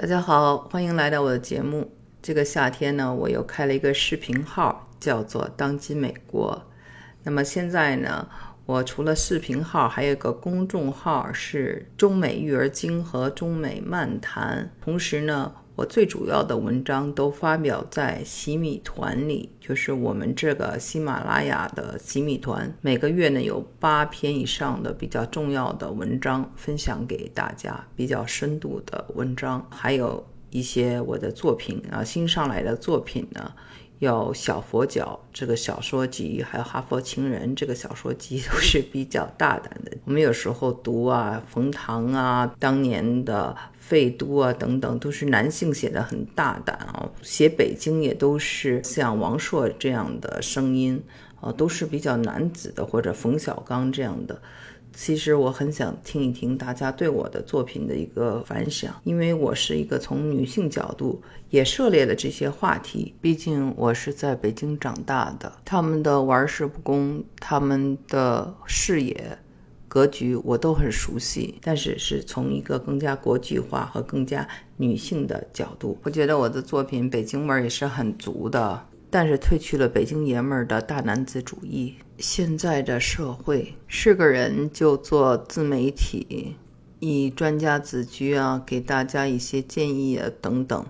大家好，欢迎来到我的节目。这个夏天呢，我又开了一个视频号，叫做“当今美国”。那么现在呢，我除了视频号，还有一个公众号是“中美育儿经”和“中美漫谈”。同时呢，我最主要的文章都发表在洗米团里，就是我们这个喜马拉雅的洗米团。每个月呢有八篇以上的比较重要的文章分享给大家，比较深度的文章，还有一些我的作品啊，新上来的作品呢，有《小佛脚》这个小说集，还有《哈佛情人》这个小说集，都是比较大胆的。我们有时候读啊，冯唐啊，当年的。费都啊，等等，都是男性写的很大胆啊。写北京也都是像王朔这样的声音啊，都是比较男子的，或者冯小刚这样的。其实我很想听一听大家对我的作品的一个反响，因为我是一个从女性角度也涉猎了这些话题。毕竟我是在北京长大的，他们的玩世不恭，他们的视野。格局我都很熟悉，但是是从一个更加国际化和更加女性的角度。我觉得我的作品北京味儿也是很足的，但是褪去了北京爷们儿的大男子主义。现在的社会是个人就做自媒体，以专家自居啊，给大家一些建议啊等等。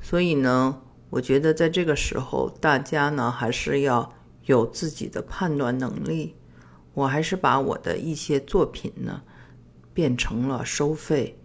所以呢，我觉得在这个时候，大家呢还是要有自己的判断能力。我还是把我的一些作品呢变成了收费，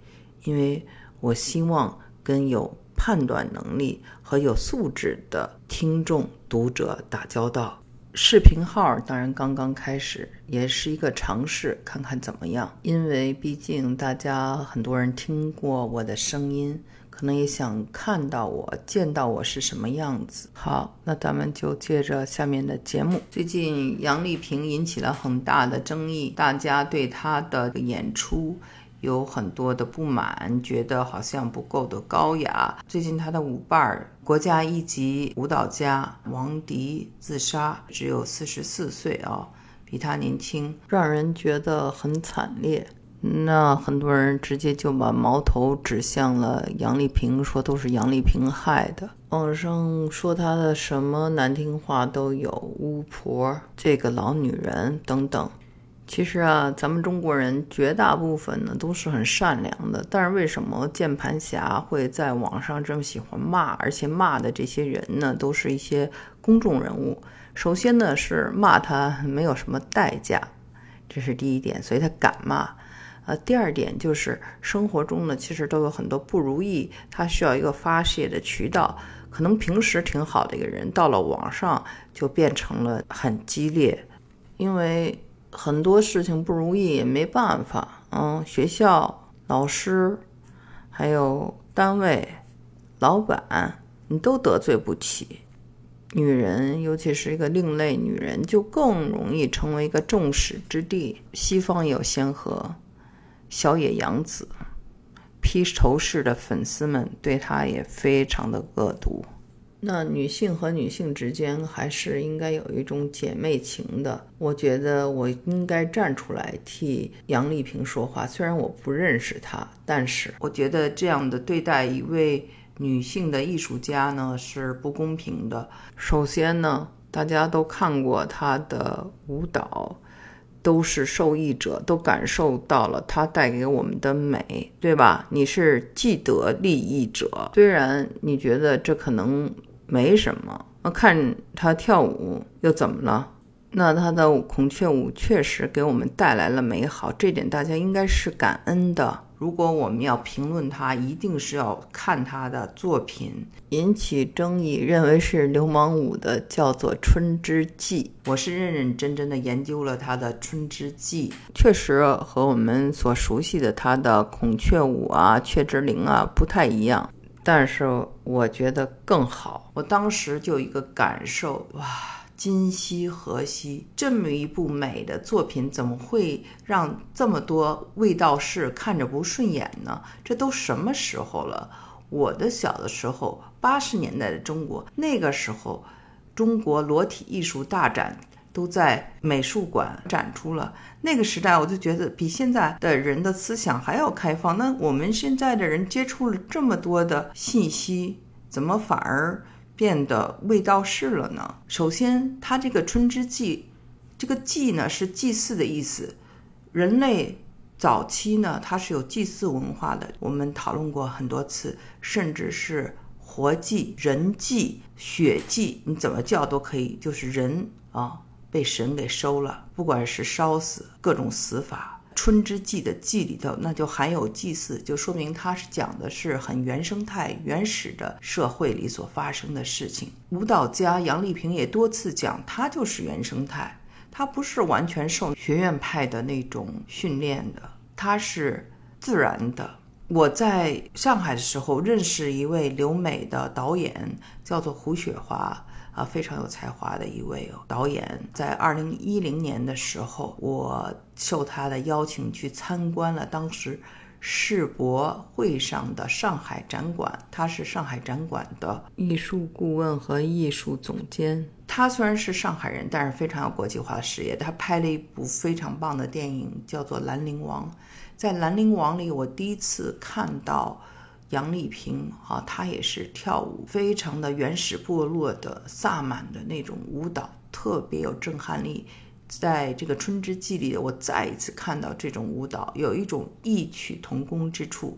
因为我希望跟有判断能力和有素质的听众读者打交道。视频号当然刚刚开始，也是一个尝试，看看怎么样。因为毕竟大家很多人听过我的声音。可能也想看到我，见到我是什么样子。好，那咱们就接着下面的节目。最近杨丽萍引起了很大的争议，大家对她的演出有很多的不满，觉得好像不够的高雅。最近她的舞伴儿，国家一级舞蹈家王迪自杀，只有四十四岁啊，比她年轻，让人觉得很惨烈。那很多人直接就把矛头指向了杨丽萍，说都是杨丽萍害的。网上说她的什么难听话都有，巫婆、这个老女人等等。其实啊，咱们中国人绝大部分呢都是很善良的，但是为什么键盘侠会在网上这么喜欢骂？而且骂的这些人呢，都是一些公众人物。首先呢是骂他没有什么代价，这是第一点，所以他敢骂。呃，第二点就是生活中呢，其实都有很多不如意，他需要一个发泄的渠道。可能平时挺好的一个人，到了网上就变成了很激烈，因为很多事情不如意也没办法。嗯，学校、老师，还有单位、老板，你都得罪不起。女人，尤其是一个另类女人，就更容易成为一个众矢之的。西方有先河。小野洋子，披头士的粉丝们对她也非常的恶毒。那女性和女性之间还是应该有一种姐妹情的。我觉得我应该站出来替杨丽萍说话。虽然我不认识她，但是我觉得这样的对待一位女性的艺术家呢是不公平的。首先呢，大家都看过她的舞蹈。都是受益者，都感受到了它带给我们的美，对吧？你是既得利益者，虽然你觉得这可能没什么，那看他跳舞又怎么了？那他的孔雀舞确实给我们带来了美好，这点大家应该是感恩的。如果我们要评论他，一定是要看他的作品。引起争议，认为是流氓舞的叫做《春之祭》，我是认认真真的研究了他的《春之祭》，确实和我们所熟悉的他的孔雀舞啊、雀之灵啊不太一样，但是我觉得更好。我当时就一个感受，哇！今夕何夕？这么一部美的作品，怎么会让这么多卫道士看着不顺眼呢？这都什么时候了？我的小的时候，八十年代的中国，那个时候，中国裸体艺术大展都在美术馆展出了。那个时代，我就觉得比现在的人的思想还要开放。那我们现在的人接触了这么多的信息，怎么反而变得未到事了呢？首先，它这个春之祭，这个祭呢是祭祀的意思。人类早期呢，它是有祭祀文化的。我们讨论过很多次，甚至是活祭、人祭、血祭，你怎么叫都可以，就是人啊。被神给收了，不管是烧死各种死法，春之祭的祭里头，那就含有祭祀，就说明它是讲的是很原生态、原始的社会里所发生的事情。舞蹈家杨丽萍也多次讲，她就是原生态，她不是完全受学院派的那种训练的，她是自然的。我在上海的时候认识一位留美的导演，叫做胡雪华。啊，非常有才华的一位导演，在二零一零年的时候，我受他的邀请去参观了当时世博会上的上海展馆。他是上海展馆的艺术顾问和艺术总监。他虽然是上海人，但是非常有国际化的视野。他拍了一部非常棒的电影，叫做《兰陵王》。在《兰陵王》里，我第一次看到。杨丽萍啊，她也是跳舞，非常的原始部落的萨满的那种舞蹈，特别有震撼力。在这个《春之祭》里，我再一次看到这种舞蹈，有一种异曲同工之处。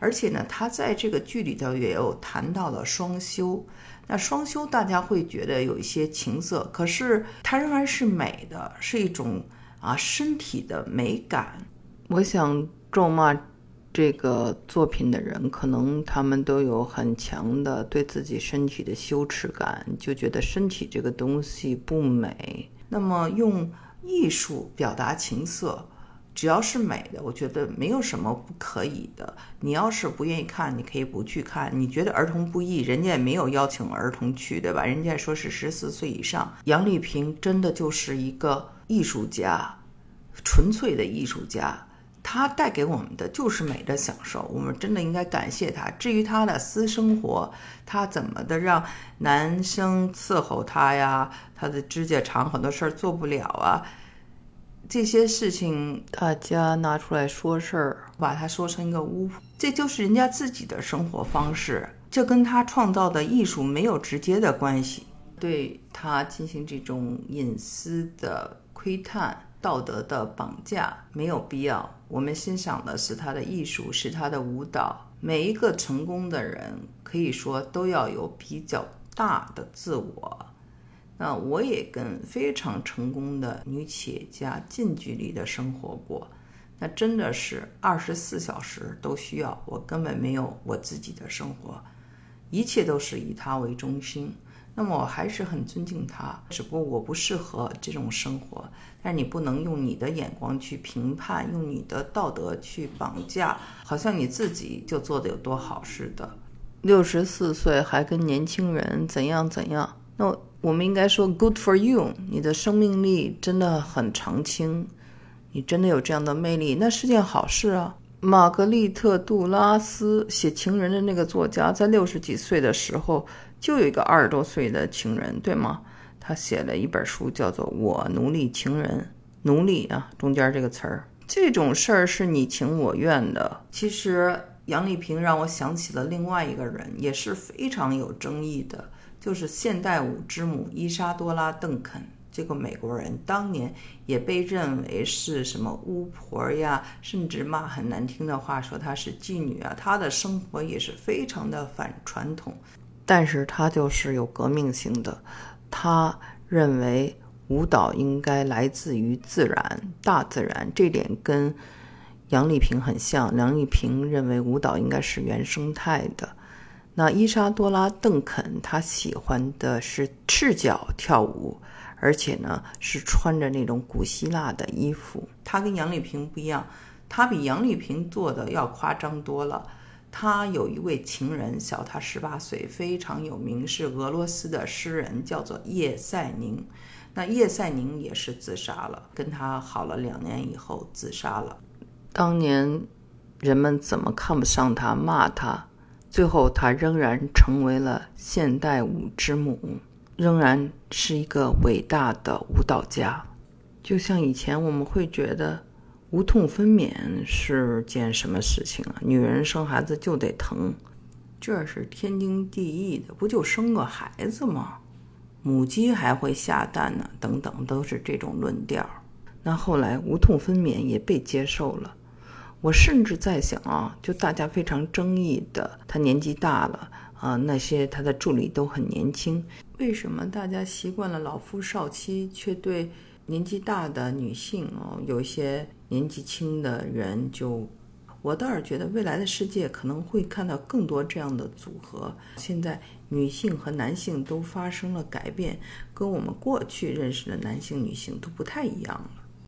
而且呢，他在这个剧里头也有谈到了双修。那双修大家会觉得有一些情色，可是它仍然是美的，是一种啊身体的美感。我想咒骂。这个作品的人，可能他们都有很强的对自己身体的羞耻感，就觉得身体这个东西不美。那么用艺术表达情色，只要是美的，我觉得没有什么不可以的。你要是不愿意看，你可以不去看。你觉得儿童不宜，人家也没有邀请儿童去，对吧？人家说是十四岁以上。杨丽萍真的就是一个艺术家，纯粹的艺术家。他带给我们的就是美的享受，我们真的应该感谢他。至于他的私生活，他怎么的让男生伺候他呀？他的指甲长，很多事儿做不了啊。这些事情大家拿出来说事儿，把他说成一个巫婆，这就是人家自己的生活方式，这跟他创造的艺术没有直接的关系。对他进行这种隐私的窥探。道德的绑架没有必要。我们欣赏的是他的艺术，是他的舞蹈。每一个成功的人，可以说都要有比较大的自我。那我也跟非常成功的女企业家近距离的生活过，那真的是二十四小时都需要，我根本没有我自己的生活，一切都是以她为中心。那么我还是很尊敬他，只不过我不适合这种生活。但是你不能用你的眼光去评判，用你的道德去绑架，好像你自己就做的有多好似的。六十四岁还跟年轻人怎样怎样？那我们应该说 good for you，你的生命力真的很长青，你真的有这样的魅力，那是件好事啊。玛格丽特·杜拉斯写情人的那个作家，在六十几岁的时候。就有一个二十多岁的情人，对吗？他写了一本书，叫做《我奴隶情人》。奴隶啊，中间这个词儿，这种事儿是你情我愿的。其实杨丽萍让我想起了另外一个人，也是非常有争议的，就是现代舞之母伊莎多拉·邓肯。这个美国人当年也被认为是什么巫婆呀，甚至骂很难听的话，说她是妓女啊。她的生活也是非常的反传统。但是他就是有革命性的，他认为舞蹈应该来自于自然、大自然，这点跟杨丽萍很像。杨丽萍认为舞蹈应该是原生态的。那伊莎多拉·邓肯，她喜欢的是赤脚跳舞，而且呢是穿着那种古希腊的衣服。她跟杨丽萍不一样，她比杨丽萍做的要夸张多了。他有一位情人，小他十八岁，非常有名，是俄罗斯的诗人，叫做叶赛宁。那叶赛宁也是自杀了，跟他好了两年以后自杀了。当年人们怎么看不上他，骂他，最后他仍然成为了现代舞之母。仍然是一个伟大的舞蹈家。就像以前我们会觉得无痛分娩是件什么事情啊？女人生孩子就得疼，这是天经地义的，不就生个孩子吗？母鸡还会下蛋呢，等等，都是这种论调。那后来无痛分娩也被接受了。我甚至在想啊，就大家非常争议的，他年纪大了啊，那些他的助理都很年轻，为什么大家习惯了老夫少妻，却对年纪大的女性哦，有一些年纪轻的人就，我倒是觉得未来的世界可能会看到更多这样的组合。现在女性和男性都发生了改变，跟我们过去认识的男性、女性都不太一样了。